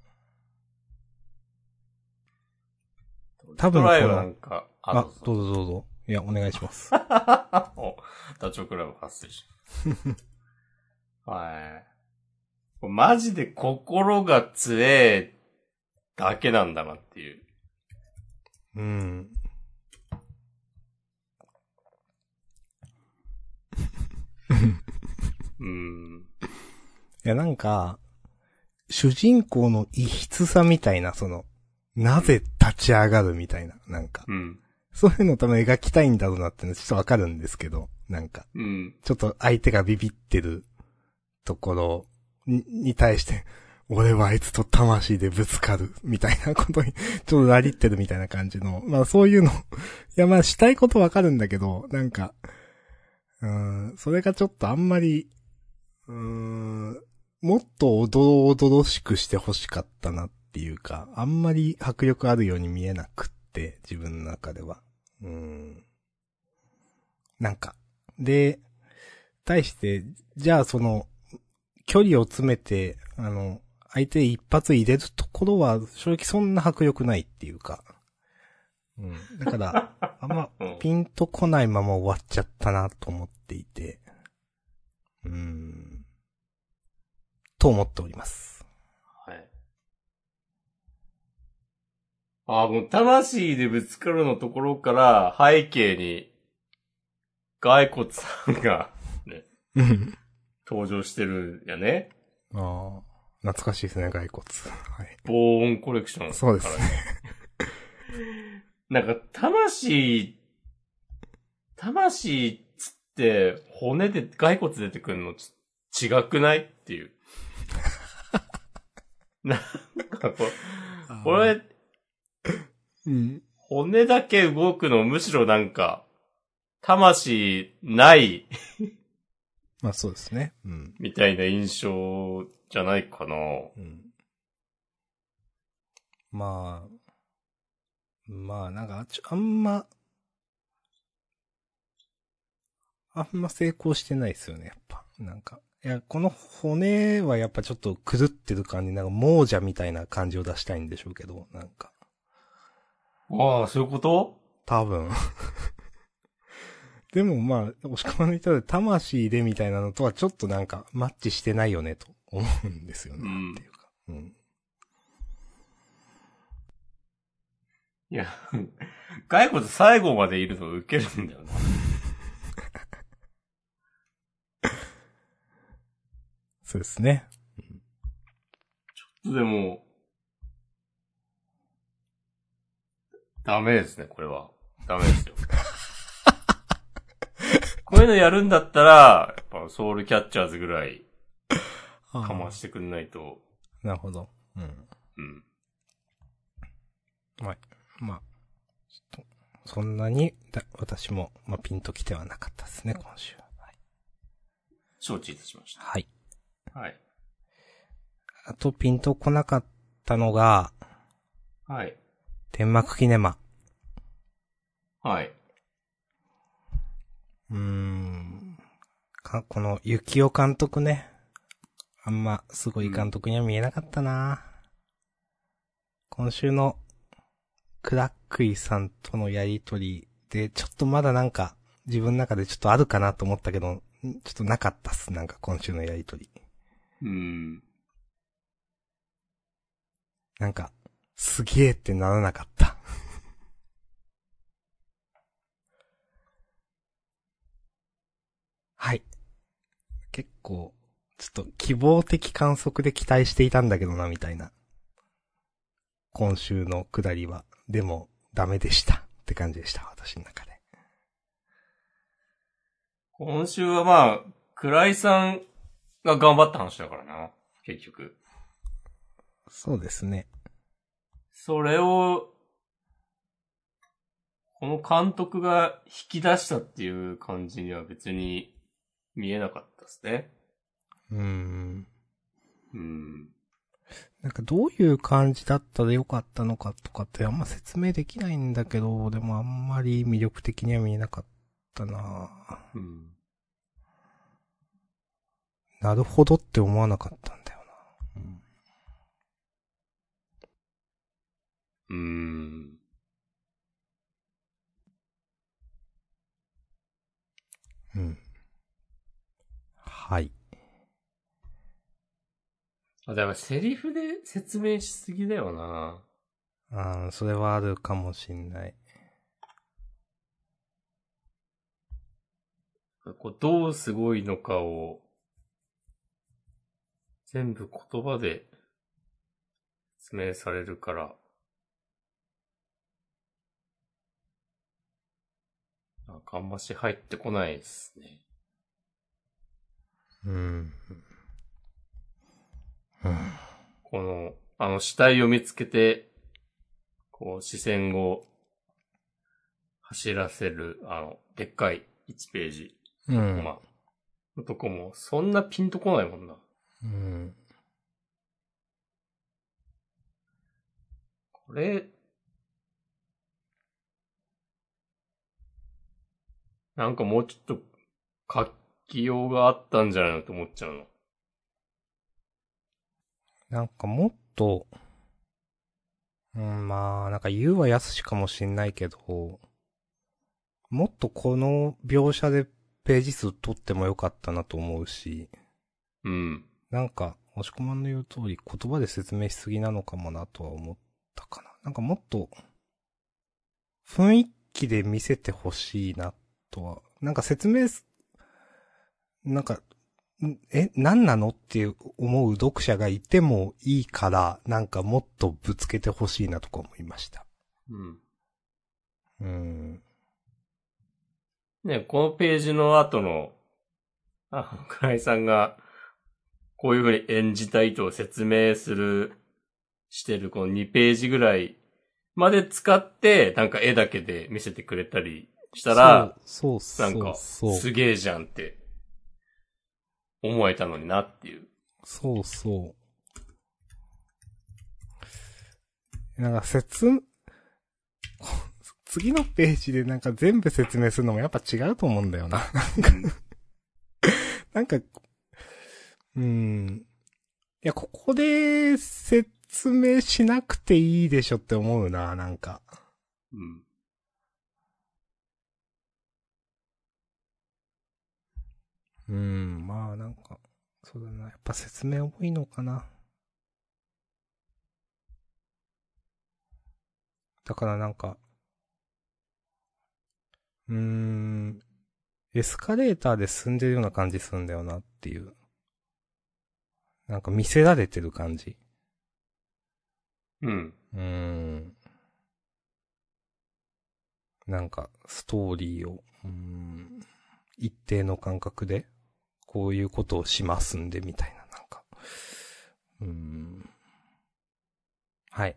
多分トライこのはなんか、あ、あ、どうぞどうぞ。いや、お願いします。(laughs) お、ダチョウ倶楽部発生し。(laughs) はい。マジで心が強えだけなんだなっていう。うん。うん。いや、なんか、主人公の異質さみたいな、その、なぜ立ち上がるみたいな、なんか、うん。そういうの多分描きたいんだろうなってのはちょっとわかるんですけど、なんか、うん。ちょっと相手がビビってるところにに対して、俺はあいつと魂でぶつかる、みたいなことに、ちょっとなりってるみたいな感じの、まあそういうの、いやまあしたいことわかるんだけど、なんか、うーん、それがちょっとあんまり、うーん、もっとおどろおどろしくして欲しかったなっていうか、あんまり迫力あるように見えなくって、自分の中では。うーん。なんか、で、対して、じゃあその、距離を詰めて、あの、相手一発入れるところは、正直そんな迫力ないっていうか。うん。だから、(laughs) あんまうんピンとこないまま終わっちゃったなと思っていて。うーん。と思っております。はい。あ、もう魂でぶつかるのところから背景に、骸骨さんがうん。登場してるんやね。ああ、懐かしいですね、骸骨。はい。防音コレクション、そうですね。(laughs) なんか、魂、魂っつって、骨で、骸骨出てくるのち、違くないっていう。なんかこれ、これ、うん。骨だけ動くのむしろなんか、魂ないまあそうですね。うん。みたいな印象じゃないかな。うん。まあ、まあなんか、ちょあんま、あんま成功してないですよね、やっぱ。なんか。いや、この骨はやっぱちょっと狂ってる感じ、なんか亡者みたいな感じを出したいんでしょうけど、なんか。ああ、そういうこと？多分。(laughs) でもまあ、押し込まれたら魂でみたいなのとはちょっとなんかマッチしてないよねと思うんですよね。うんっていうか。うん。いや、(laughs) 骸骨最後までいると受けるんだよな。そうですね。でも、ダメですね、これは。ダメですよ。(laughs) こういうのやるんだったら、やっぱソウルキャッチャーズぐらいかましてくんないと、なるほど。うん。うん。はい。まあ、ちょっと、そんなに、だ私も、まあ、ピンときてはなかったですね、今週は。はい。承知いたしましはい。た。はい。あと、ピンとこなかったのが、はい。天幕キネマ。はい。うーん。か、この、雪尾監督ね。あんま、すごい監督には見えなかったな、今週の、クラックイさんとのやりとりで、ちょっとまだなんか、自分の中でちょっとあるかなと思ったけど、ん？ちょっとなかったっす、なんか今週のやりとり。うん。なんか、すげーってならなかった。(laughs) はい。結構、ちょっと希望的観測で期待していたんだけどな、みたいな。今週の下りは。でも、ダメでした。って感じでした、私の中で。今週はまあ、倉井さんが頑張った話だからな。結局。そうですね。それを、この監督が引き出したっていう感じには別に見えなかったですね。うーん。うん。なんかどういう感じだったらよかったのかとかってあんま説明できないんだけど、でもあんまり魅力的には見えなかったなうん。なるほどって思わなかったんだよな。うん。うん。はい。あ、でもセリフで説明しすぎだよな。あーそれはあるかもしんない。こうどうすごいのかを、全部言葉で説明されるから、なんかあんまし入ってこないですね。うん。うん。この、あの死体を見つけて、こう視線を走らせる、あの、でっかい1ページ。うん。まあ、のとこも、そんなピンとこないもんな。うん。これ、なんかもうちょっと書きようがあったんじゃないのって思っちゃうの。なんかもっと、うん、まあ、なんか言うはやすしかもしんないけど、もっとこの描写でページ数取ってもよかったなと思うし、うん。なんか、押し込まんの言う通り言葉で説明しすぎなのかもなとは思ったかな。なんかもっと、雰囲気で見せてほしいなとは、なんか説明す、なんか、んえ、何なのって思う読者がいてもいいから、なんかもっとぶつけてほしいなとか思いました。うん。うん。ね、このページの後の、あの、倉井さんが、こういう風に演じたいと説明する、してるこの2ページぐらいまで使って、なんか絵だけで見せてくれたりしたら、そう、そう、なんか。すげえじゃんって、思えたのになっていう。そうそう。なんか説、次のページでなんか全部説明するのもやっぱ違うと思うんだよな。なんか、うん。いや、ここで説明しなくていいでしょって思うな、なんか。うん。うん、まあなんか、そうだな。やっぱ説明多いのかな。だからなんか、うーん、エスカレーターで進んでるような感じするんだよなっていう。なんか見せられてる感じ。うん。うーん。なんか、ストーリーを、うーん、一定の感覚で、こういうことをしますんで、みたいな、なんか。うーん。はい。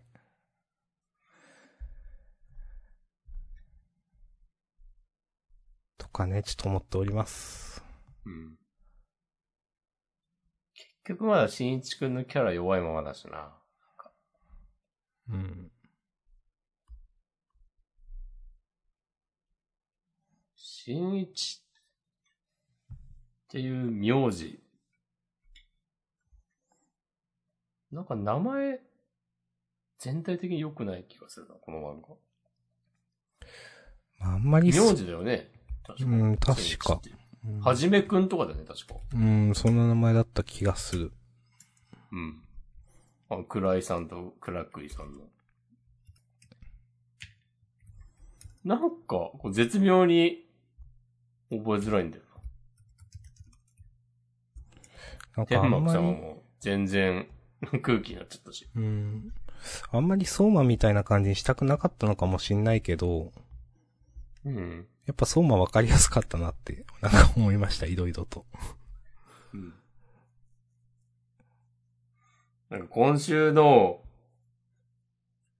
とかね、ちょっと思っております。うん。結局まだ新一くんのキャラ弱いままだしな。うん。新一っていう名字。なんか名前全体的に良くない気がするな、この漫画。まああんまり名字だよね。確かうん確か。うんはじめくんとかだよね、確か。うん、そんな名前だった気がする。うん。あの、倉井さんと倉栗さんの。なんか、こう絶妙に覚えづらいんだよな。なんか天幕さんはもう全然空気になっちゃったし。うん。あんまり相馬みたいな感じにしたくなかったのかもしんないけど、うん。やっぱ相馬わかりやすかったなって、なんか思いました、いろいろと。うん。なんか今週の、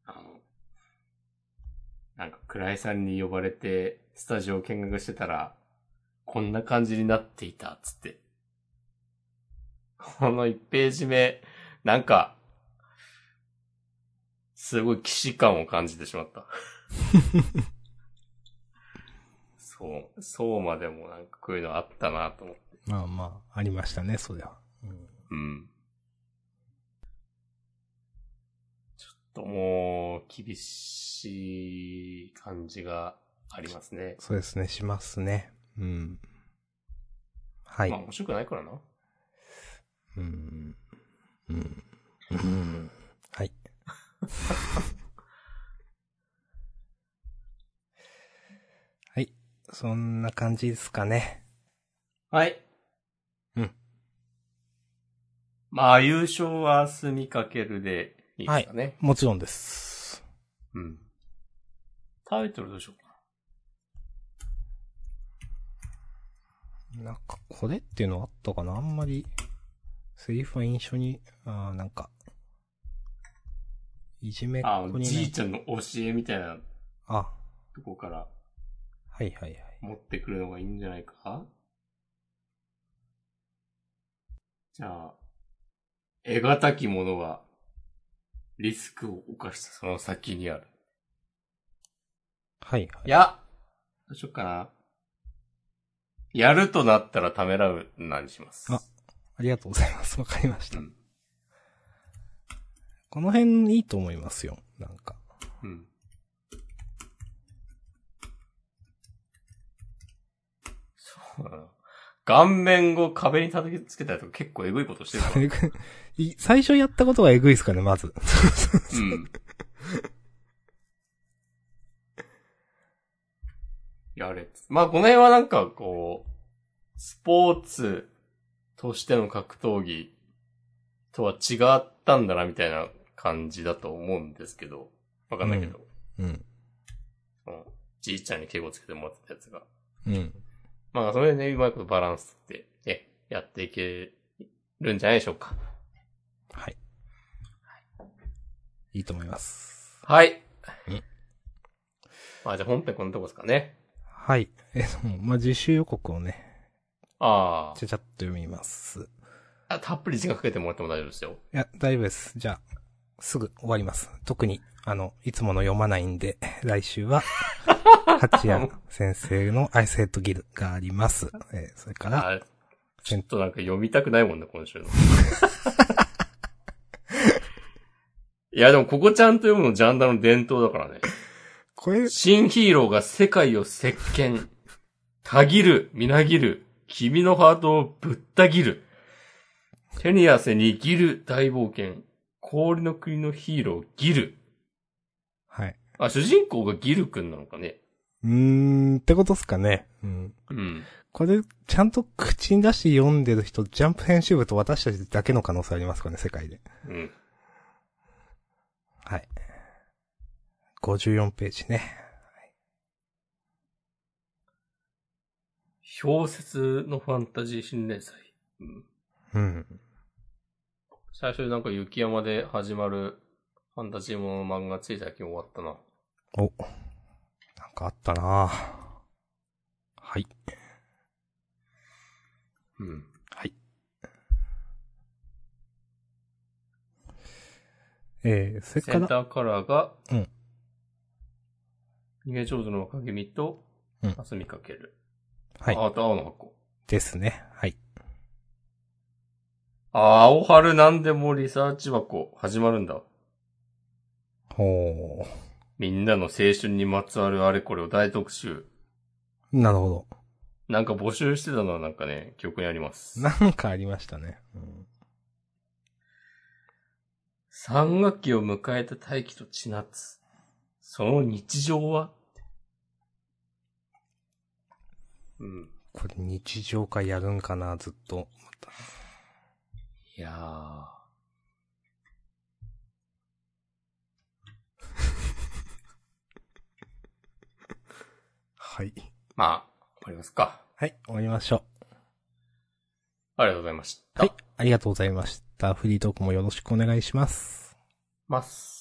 あの、なんか倉井さんに呼ばれてスタジオ見学してたら、こんな感じになっていた、つって。この1ページ目、なんか、すごい騎士感を感じてしまった。(laughs) そう、そうまでもなんかこういうのあったなと思って。まあまあ、ありましたね、そりゃ。うんうん。ちょっともう、厳しい感じがありますね。そうですね、しますね。うん。はい。まあ面白くないからな。うん。うん。うん。はい。(laughs) はい。そんな感じですかね。はい。うん。まあ、優勝は住みかけるでいいですかね。もちろんです。うん。タイトルどうしようかなんか、これっていうのあったかなあんまり、セリフは印象に、あーなんか、いじめっな。あ子、になじいちゃんの教えみたいなあ、とこからはいはいはい。持ってくるのがいいんじゃないか？じゃあ、得難き者は、リスクを犯したその先にある。はいはいい。や、どうしよっかな。やるとなったらためらうなにします。あありがとうございます。わかりました。うん。この辺いいと思いますよ。なんか。うん。そうだな。顔面を壁に叩きつけたりとか結構エグいことしてる (laughs) 最初やったことがえぐいですかね、まず。うん。やれ。まあ、この辺はなんかこう、スポーツとしての格闘技とは違ったんだなみたいな感じだと思うんですけど、わかんないけど、うん。そのじいちゃんに敬語つけてもらってたやつが。うん。まあ、それでね、うまいことバランスって、ね、やっていけるんじゃないでしょうか。はい。いいと思います。はい。うんまあ、じゃあ本編こんなとこですかね。はい。え、そのまあ、自習予告をね、あちゃちゃっと読みます。あ。たっぷり時間かけてもらっても大丈夫ですよ。いや、大丈夫です。じゃあ、すぐ終わります。特に、あの、いつもの読まないんで、来週は、八谷先生のアイスヘッドギルがあります。(laughs) えーそれから、あちょっとなんか読みたくないもんね、今週の。(laughs) いや、でもここちゃんと読むのジャンダの伝統だからね。これ、新ヒーローが世界を席巻。たぎる、みなぎる。君のハートをぶった切る。手に汗握る大冒険。氷の国のヒーロー、ギル。はい。あ、主人公がギルくんなのかね。うーん、ってことっすかね。うん。うん。これ、ちゃんと口に出して読んでる人、ジャンプ編集部と私たちだけの可能性ありますかね、世界で。うん。はい。54ページね。小説のファンタジー新連載。うん。うん。最初になんか雪山で始まるファンタジーものの漫画つい最近終わったな。お。なんかあったなはい。うん。はい。えー、それから、センターカラーが、うん。逃げ上手の若君と、うんあすみかける。はい。ああと青の箱。ですね。はい。ああ、青春なんでもリサーチ箱、始まるんだ。ほみんなの青春にまつわるあれこれを大特集。う。なるほど。なんか募集してたのはなんかね、記憶にあります。なんかありましたね。うん3学期を迎えた大気と千夏。その日常は？うん。これ日常化やるんかな、ずっと。いやー。はい。まあ、終わりますか。はい、終わりましょう。ありがとうございました。はい。ありがとうございました。フリートークもよろしくお願いします。ます。